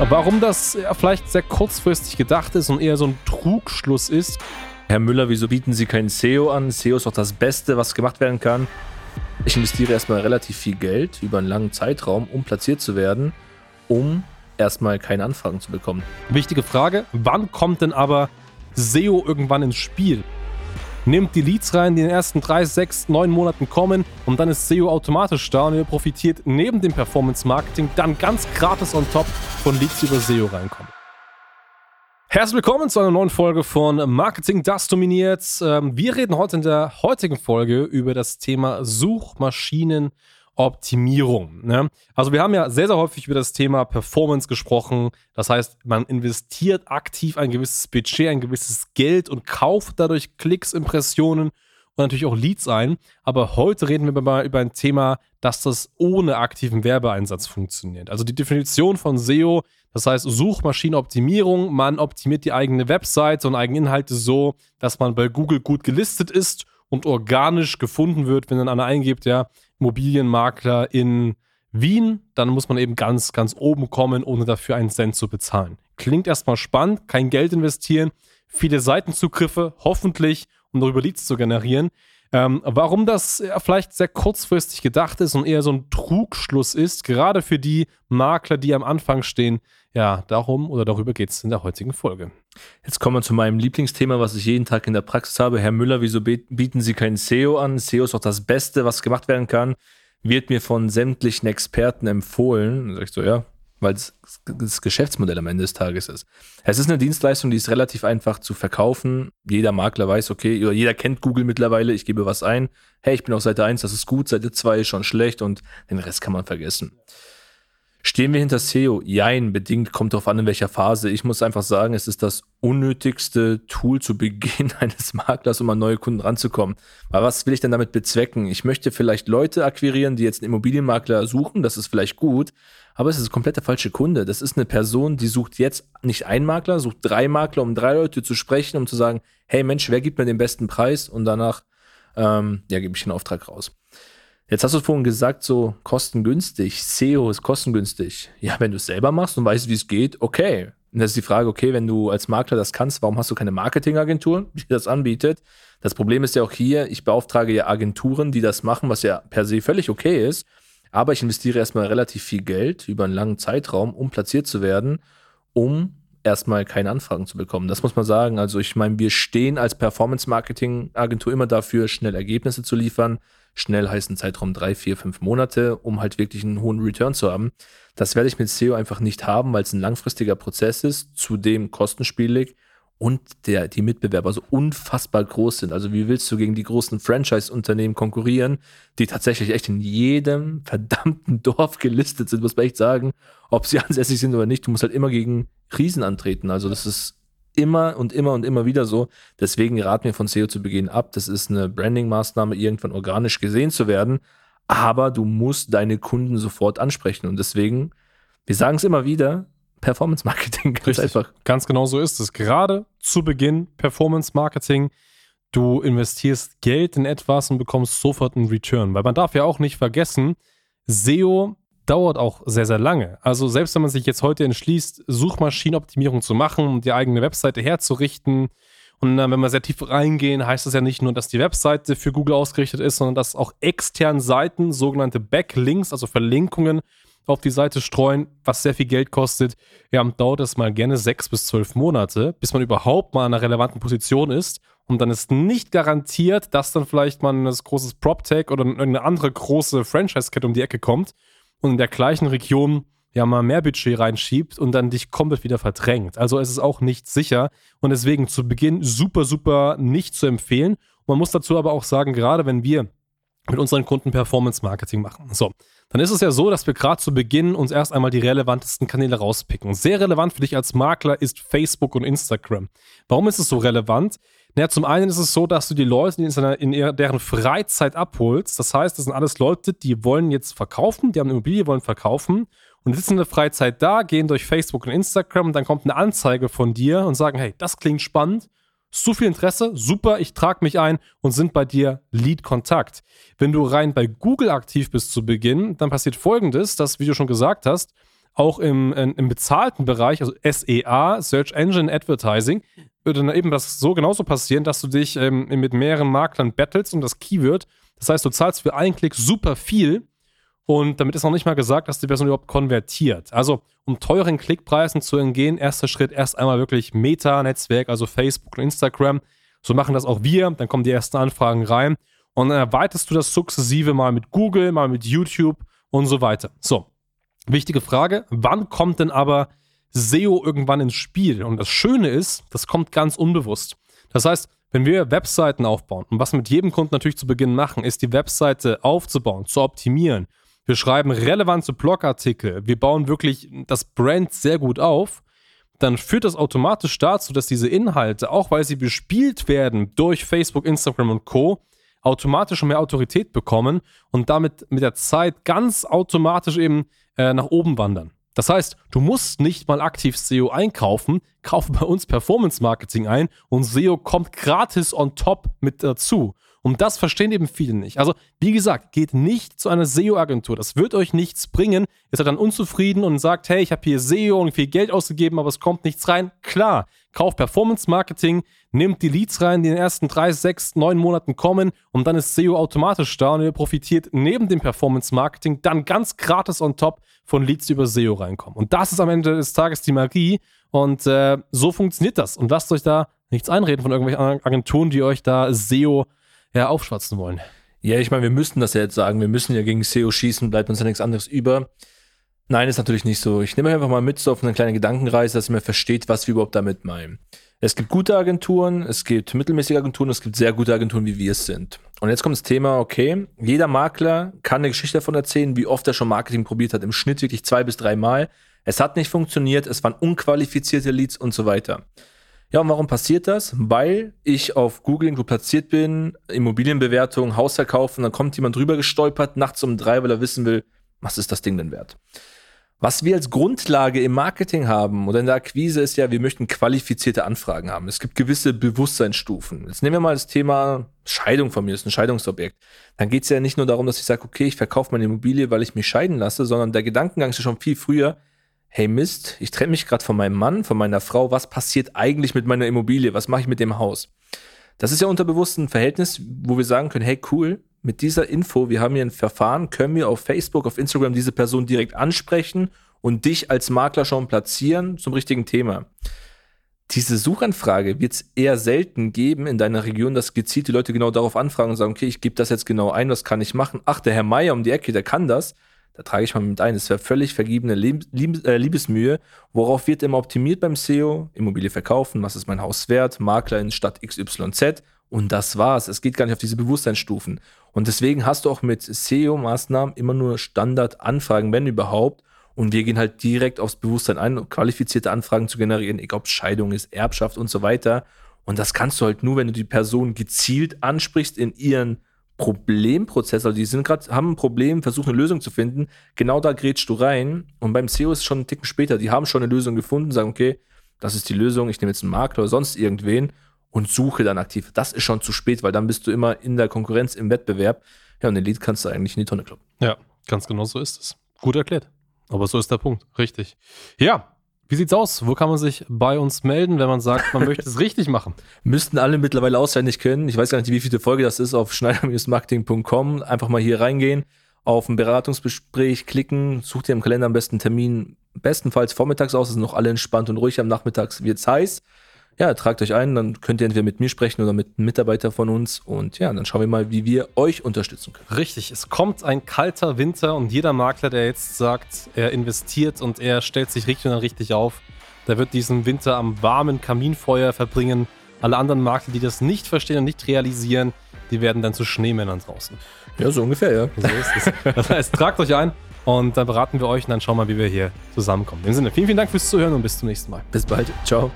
Warum das vielleicht sehr kurzfristig gedacht ist und eher so ein Trugschluss ist. Herr Müller, wieso bieten Sie kein SEO an? SEO ist doch das Beste, was gemacht werden kann. Ich investiere erstmal relativ viel Geld über einen langen Zeitraum, um platziert zu werden, um erstmal keine Anfragen zu bekommen. Wichtige Frage, wann kommt denn aber SEO irgendwann ins Spiel? Nehmt die Leads rein, die in den ersten drei, sechs, neun Monaten kommen und dann ist SEO automatisch da und ihr profitiert neben dem Performance Marketing dann ganz gratis on top von Leads, die über SEO reinkommen. Herzlich willkommen zu einer neuen Folge von Marketing, das dominiert. Ähm, wir reden heute in der heutigen Folge über das Thema Suchmaschinen Optimierung. Ne? Also wir haben ja sehr, sehr häufig über das Thema Performance gesprochen. Das heißt, man investiert aktiv ein gewisses Budget, ein gewisses Geld und kauft dadurch Klicks, Impressionen und natürlich auch Leads ein. Aber heute reden wir mal über ein Thema, dass das ohne aktiven Werbeeinsatz funktioniert. Also die Definition von SEO, das heißt Suchmaschinenoptimierung, man optimiert die eigene Webseite und eigene Inhalte so, dass man bei Google gut gelistet ist und organisch gefunden wird, wenn dann einer eingibt, ja, Immobilienmakler in Wien, dann muss man eben ganz, ganz oben kommen, ohne dafür einen Cent zu bezahlen. Klingt erstmal spannend, kein Geld investieren, viele Seitenzugriffe, hoffentlich, um darüber Leads zu generieren. Ähm, warum das vielleicht sehr kurzfristig gedacht ist und eher so ein Trugschluss ist, gerade für die Makler, die am Anfang stehen, ja, darum oder darüber geht es in der heutigen Folge. Jetzt kommen wir zu meinem Lieblingsthema, was ich jeden Tag in der Praxis habe. Herr Müller, wieso bieten Sie kein SEO an? SEO ist doch das Beste, was gemacht werden kann. Wird mir von sämtlichen Experten empfohlen. Dann sag ich so, ja, weil es das Geschäftsmodell am Ende des Tages ist. Es ist eine Dienstleistung, die ist relativ einfach zu verkaufen. Jeder Makler weiß, okay, jeder kennt Google mittlerweile, ich gebe was ein. Hey, ich bin auf Seite 1, das ist gut, Seite 2 ist schon schlecht und den Rest kann man vergessen. Stehen wir hinter SEO? Jein, bedingt, kommt darauf an, in welcher Phase. Ich muss einfach sagen, es ist das unnötigste Tool zu Beginn eines Maklers, um an neue Kunden ranzukommen. Aber was will ich denn damit bezwecken? Ich möchte vielleicht Leute akquirieren, die jetzt einen Immobilienmakler suchen, das ist vielleicht gut, aber es ist komplett der falsche Kunde. Das ist eine Person, die sucht jetzt nicht einen Makler, sucht drei Makler, um drei Leute zu sprechen, um zu sagen, hey Mensch, wer gibt mir den besten Preis? Und danach, ähm, ja, gebe ich den Auftrag raus. Jetzt hast du vorhin gesagt, so kostengünstig, SEO ist kostengünstig. Ja, wenn du es selber machst und weißt, wie es geht, okay. Und das ist die Frage, okay, wenn du als Makler das kannst, warum hast du keine Marketingagentur, die das anbietet? Das Problem ist ja auch hier, ich beauftrage ja Agenturen, die das machen, was ja per se völlig okay ist. Aber ich investiere erstmal relativ viel Geld über einen langen Zeitraum, um platziert zu werden, um erstmal keine Anfragen zu bekommen. Das muss man sagen. Also ich meine, wir stehen als Performance-Marketing-Agentur immer dafür, schnell Ergebnisse zu liefern. Schnell heißt ein Zeitraum drei, vier, fünf Monate, um halt wirklich einen hohen Return zu haben. Das werde ich mit SEO einfach nicht haben, weil es ein langfristiger Prozess ist, zudem kostenspielig und der, die Mitbewerber so unfassbar groß sind. Also wie willst du gegen die großen Franchise-Unternehmen konkurrieren, die tatsächlich echt in jedem verdammten Dorf gelistet sind, muss man echt sagen, ob sie ansässig sind oder nicht. Du musst halt immer gegen Riesen antreten. Also das ist immer und immer und immer wieder so. Deswegen raten wir von SEO zu Beginn ab. Das ist eine Branding-Maßnahme, irgendwann organisch gesehen zu werden. Aber du musst deine Kunden sofort ansprechen. Und deswegen, wir sagen es immer wieder, Performance Marketing. Ganz Richtig. einfach. Ganz genau so ist es. Gerade zu Beginn Performance Marketing. Du investierst Geld in etwas und bekommst sofort einen Return. Weil man darf ja auch nicht vergessen, SEO dauert auch sehr, sehr lange. Also selbst wenn man sich jetzt heute entschließt, Suchmaschinenoptimierung zu machen und die eigene Webseite herzurichten, und dann, wenn wir sehr tief reingehen, heißt das ja nicht nur, dass die Webseite für Google ausgerichtet ist, sondern dass auch externe Seiten, sogenannte Backlinks, also Verlinkungen, auf die Seite streuen, was sehr viel Geld kostet, ja, dauert es mal gerne sechs bis zwölf Monate, bis man überhaupt mal in einer relevanten Position ist. Und dann ist nicht garantiert, dass dann vielleicht mal ein großes PropTech oder eine andere große Franchise-Kette um die Ecke kommt und in der gleichen Region ja mal mehr Budget reinschiebt und dann dich komplett wieder verdrängt. Also es ist auch nicht sicher und deswegen zu Beginn super, super nicht zu empfehlen. Man muss dazu aber auch sagen, gerade wenn wir mit unseren Kunden Performance Marketing machen. So, dann ist es ja so, dass wir gerade zu Beginn uns erst einmal die relevantesten Kanäle rauspicken. Sehr relevant für dich als Makler ist Facebook und Instagram. Warum ist es so relevant? Naja, zum einen ist es so, dass du die Leute in, in deren Freizeit abholst. Das heißt, das sind alles Leute, die wollen jetzt verkaufen, die haben eine Immobilie, wollen verkaufen und sitzen in der Freizeit da, gehen durch Facebook und Instagram und dann kommt eine Anzeige von dir und sagen, hey, das klingt spannend so viel Interesse, super, ich trage mich ein und sind bei dir Lead-Kontakt. Wenn du rein bei Google aktiv bist zu Beginn, dann passiert folgendes, dass, wie du schon gesagt hast, auch im, im bezahlten Bereich, also SEA, Search Engine Advertising, dann eben das so genauso passieren, dass du dich ähm, mit mehreren Maklern battles um das Keyword. Das heißt, du zahlst für einen Klick super viel und damit ist noch nicht mal gesagt, dass die Person überhaupt konvertiert. Also, um teuren Klickpreisen zu entgehen, erster Schritt erst einmal wirklich Meta-Netzwerk, also Facebook und Instagram. So machen das auch wir. Dann kommen die ersten Anfragen rein. Und dann erweiterst du das sukzessive mal mit Google, mal mit YouTube und so weiter. So, wichtige Frage. Wann kommt denn aber SEO irgendwann ins Spiel? Und das Schöne ist, das kommt ganz unbewusst. Das heißt, wenn wir Webseiten aufbauen und was mit jedem Kunden natürlich zu Beginn machen, ist die Webseite aufzubauen, zu optimieren, wir schreiben relevante Blogartikel, wir bauen wirklich das Brand sehr gut auf, dann führt das automatisch dazu, dass diese Inhalte, auch weil sie bespielt werden durch Facebook, Instagram und Co., automatisch mehr Autorität bekommen und damit mit der Zeit ganz automatisch eben äh, nach oben wandern. Das heißt, du musst nicht mal aktiv SEO einkaufen, kauf bei uns Performance Marketing ein und SEO kommt gratis on top mit dazu. Und das verstehen eben viele nicht. Also, wie gesagt, geht nicht zu einer SEO-Agentur. Das wird euch nichts bringen. Ihr seid dann unzufrieden und sagt, hey, ich habe hier SEO und viel Geld ausgegeben, aber es kommt nichts rein. Klar, kauft Performance Marketing, nehmt die Leads rein, die in den ersten drei, sechs, neun Monaten kommen und dann ist SEO automatisch da und ihr profitiert neben dem Performance Marketing dann ganz gratis on top von Leads, die über SEO reinkommen. Und das ist am Ende des Tages die Magie und äh, so funktioniert das. Und lasst euch da nichts einreden von irgendwelchen Agenturen, die euch da SEO ja, aufschwatzen wollen. Ja, ich meine, wir müssten das ja jetzt sagen. Wir müssen ja gegen SEO schießen, bleibt uns ja nichts anderes über. Nein, ist natürlich nicht so. Ich nehme einfach mal mit so auf eine kleine Gedankenreise, dass ihr mir versteht, was wir überhaupt damit meinen. Es gibt gute Agenturen, es gibt mittelmäßige Agenturen, es gibt sehr gute Agenturen, wie wir es sind. Und jetzt kommt das Thema, okay, jeder Makler kann eine Geschichte davon erzählen, wie oft er schon Marketing probiert hat. Im Schnitt wirklich zwei bis drei Mal. Es hat nicht funktioniert, es waren unqualifizierte Leads und so weiter. Ja, und warum passiert das? Weil ich auf Google irgendwo platziert bin, Immobilienbewertung, Haus verkaufen, dann kommt jemand drüber gestolpert, nachts um drei, weil er wissen will, was ist das Ding denn wert? Was wir als Grundlage im Marketing haben oder in der Akquise ist ja, wir möchten qualifizierte Anfragen haben. Es gibt gewisse Bewusstseinsstufen. Jetzt nehmen wir mal das Thema Scheidung von mir, das ist ein Scheidungsobjekt. Dann geht es ja nicht nur darum, dass ich sage, okay, ich verkaufe meine Immobilie, weil ich mich scheiden lasse, sondern der Gedankengang ist ja schon viel früher, hey Mist, ich trenne mich gerade von meinem Mann, von meiner Frau, was passiert eigentlich mit meiner Immobilie, was mache ich mit dem Haus? Das ist ja unterbewusst ein Verhältnis, wo wir sagen können, hey cool, mit dieser Info, wir haben hier ein Verfahren, können wir auf Facebook, auf Instagram diese Person direkt ansprechen und dich als Makler schon platzieren zum richtigen Thema. Diese Suchanfrage wird es eher selten geben in deiner Region, dass gezielt die Leute genau darauf anfragen und sagen, okay, ich gebe das jetzt genau ein, was kann ich machen? Ach, der Herr Meier um die Ecke, der kann das da trage ich mal mit ein. Das wäre völlig vergebene äh, Liebesmühe. Worauf wird immer optimiert beim SEO? Immobilie verkaufen, was ist mein Haus wert? Makler in Stadt XYZ. Und das war's. Es geht gar nicht auf diese Bewusstseinsstufen. Und deswegen hast du auch mit SEO-Maßnahmen immer nur Standardanfragen, wenn überhaupt. Und wir gehen halt direkt aufs Bewusstsein ein, qualifizierte Anfragen zu generieren, egal ob Scheidung ist, Erbschaft und so weiter. Und das kannst du halt nur, wenn du die Person gezielt ansprichst in ihren Problemprozess, also die sind gerade, haben ein Problem, versuchen eine Lösung zu finden, genau da grätschst du rein. Und beim SEO ist es schon einen Ticken später, die haben schon eine Lösung gefunden, sagen, okay, das ist die Lösung, ich nehme jetzt einen Makler oder sonst irgendwen und suche dann aktiv. Das ist schon zu spät, weil dann bist du immer in der Konkurrenz, im Wettbewerb. Ja, und den Lead kannst du eigentlich in die Tonne kloppen. Ja, ganz genau so ist es. Gut erklärt. Aber so ist der Punkt. Richtig. Ja, wie sieht's aus? Wo kann man sich bei uns melden, wenn man sagt, man möchte es richtig machen? Müssten alle mittlerweile auswendig können. Ich weiß gar nicht, wie viele Folge das ist auf schneider-marketing.com. Einfach mal hier reingehen, auf ein Beratungsgespräch klicken, sucht ihr im Kalender am besten Termin, bestenfalls vormittags aus, sind noch alle entspannt und ruhig. Am Nachmittags wird's heiß ja, tragt euch ein, dann könnt ihr entweder mit mir sprechen oder mit einem Mitarbeiter von uns und ja, dann schauen wir mal, wie wir euch unterstützen können. Richtig, es kommt ein kalter Winter und jeder Makler, der jetzt sagt, er investiert und er stellt sich richtig und richtig auf, der wird diesen Winter am warmen Kaminfeuer verbringen. Alle anderen Makler, die das nicht verstehen und nicht realisieren, die werden dann zu Schneemännern draußen. Ja, so ungefähr, ja. So ist es. Das heißt, tragt euch ein und dann beraten wir euch und dann schauen wir, wie wir hier zusammenkommen. In dem Sinne, vielen, vielen Dank fürs Zuhören und bis zum nächsten Mal. Bis bald. Ciao.